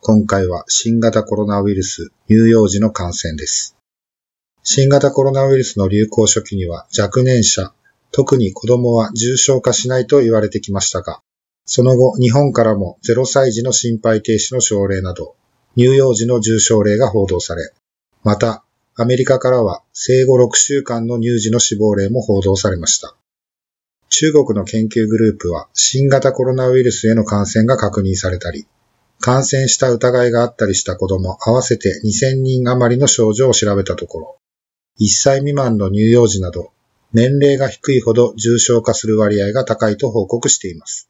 今回は新型コロナウイルス乳幼児の感染です。新型コロナウイルスの流行初期には若年者、特に子供は重症化しないと言われてきましたが、その後日本からも0歳児の心肺停止の症例など、乳幼児の重症例が報道され、またアメリカからは生後6週間の乳児の死亡例も報道されました。中国の研究グループは新型コロナウイルスへの感染が確認されたり、感染した疑いがあったりした子供合わせて2000人余りの症状を調べたところ、1歳未満の乳幼児など年齢が低いほど重症化する割合が高いと報告しています。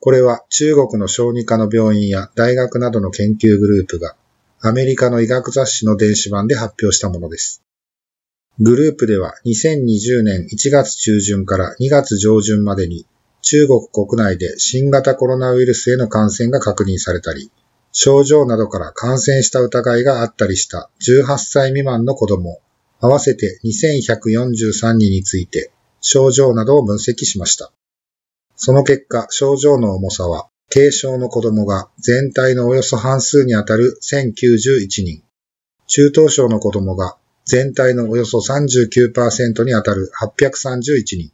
これは中国の小児科の病院や大学などの研究グループがアメリカの医学雑誌の電子版で発表したものです。グループでは2020年1月中旬から2月上旬までに中国国内で新型コロナウイルスへの感染が確認されたり、症状などから感染した疑いがあったりした18歳未満の子供、合わせて2143人について症状などを分析しました。その結果、症状の重さは軽症の子供が全体のおよそ半数にあたる1091人、中等症の子供が全体のおよそ39%にあたる831人、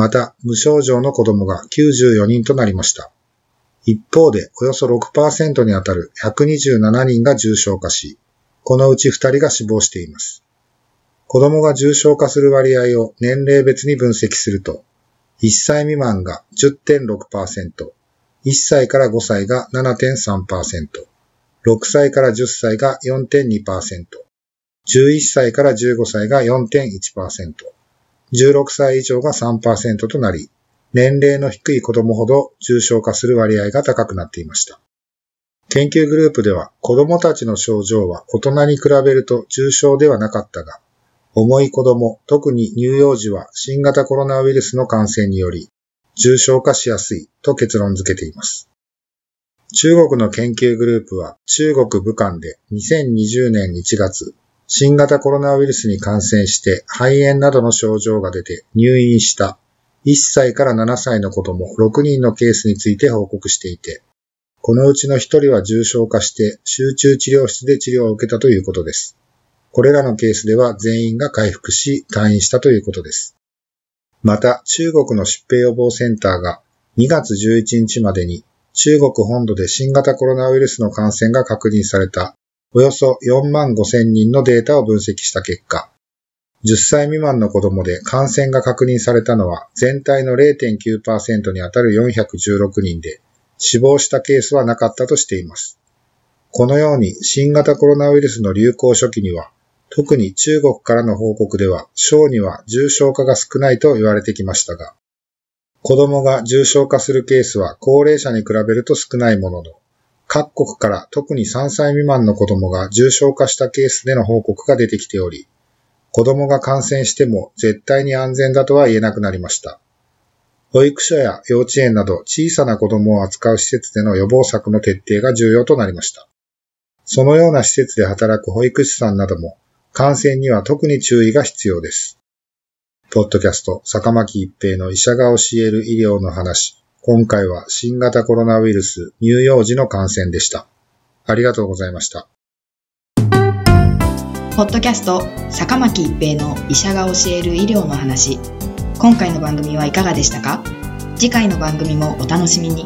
また無症状の子供が94人となりました。一方でおよそ6%にあたる127人が重症化し、このうち2人が死亡しています。子供が重症化する割合を年齢別に分析すると、1歳未満が10.6%、1歳から5歳が7.3%、6歳から10歳が4.2%、11歳から15歳が4.1%、16歳以上が3%となり、年齢の低い子供ほど重症化する割合が高くなっていました。研究グループでは子供たちの症状は大人に比べると重症ではなかったが、重い子供、特に乳幼児は新型コロナウイルスの感染により重症化しやすいと結論付けています。中国の研究グループは中国武漢で2020年1月、新型コロナウイルスに感染して肺炎などの症状が出て入院した1歳から7歳の子供6人のケースについて報告していて、このうちの1人は重症化して集中治療室で治療を受けたということです。これらのケースでは全員が回復し退院したということです。また中国の疾病予防センターが2月11日までに中国本土で新型コロナウイルスの感染が確認されたおよそ4万5千人のデータを分析した結果、10歳未満の子供で感染が確認されたのは全体の0.9%にあたる416人で、死亡したケースはなかったとしています。このように新型コロナウイルスの流行初期には、特に中国からの報告では、小児は重症化が少ないと言われてきましたが、子供が重症化するケースは高齢者に比べると少ないものの、各国から特に3歳未満の子供が重症化したケースでの報告が出てきており、子供が感染しても絶対に安全だとは言えなくなりました。保育所や幼稚園など小さな子供を扱う施設での予防策の徹底が重要となりました。そのような施設で働く保育士さんなども感染には特に注意が必要です。ポッドキャスト、坂巻一平の医者が教える医療の話。今回は新型コロナウイルス乳幼児の感染でした。ありがとうございました。ポッドキャスト坂巻一平の医者が教える医療の話今回の番組はいかがでしたか？次回の番組もお楽しみに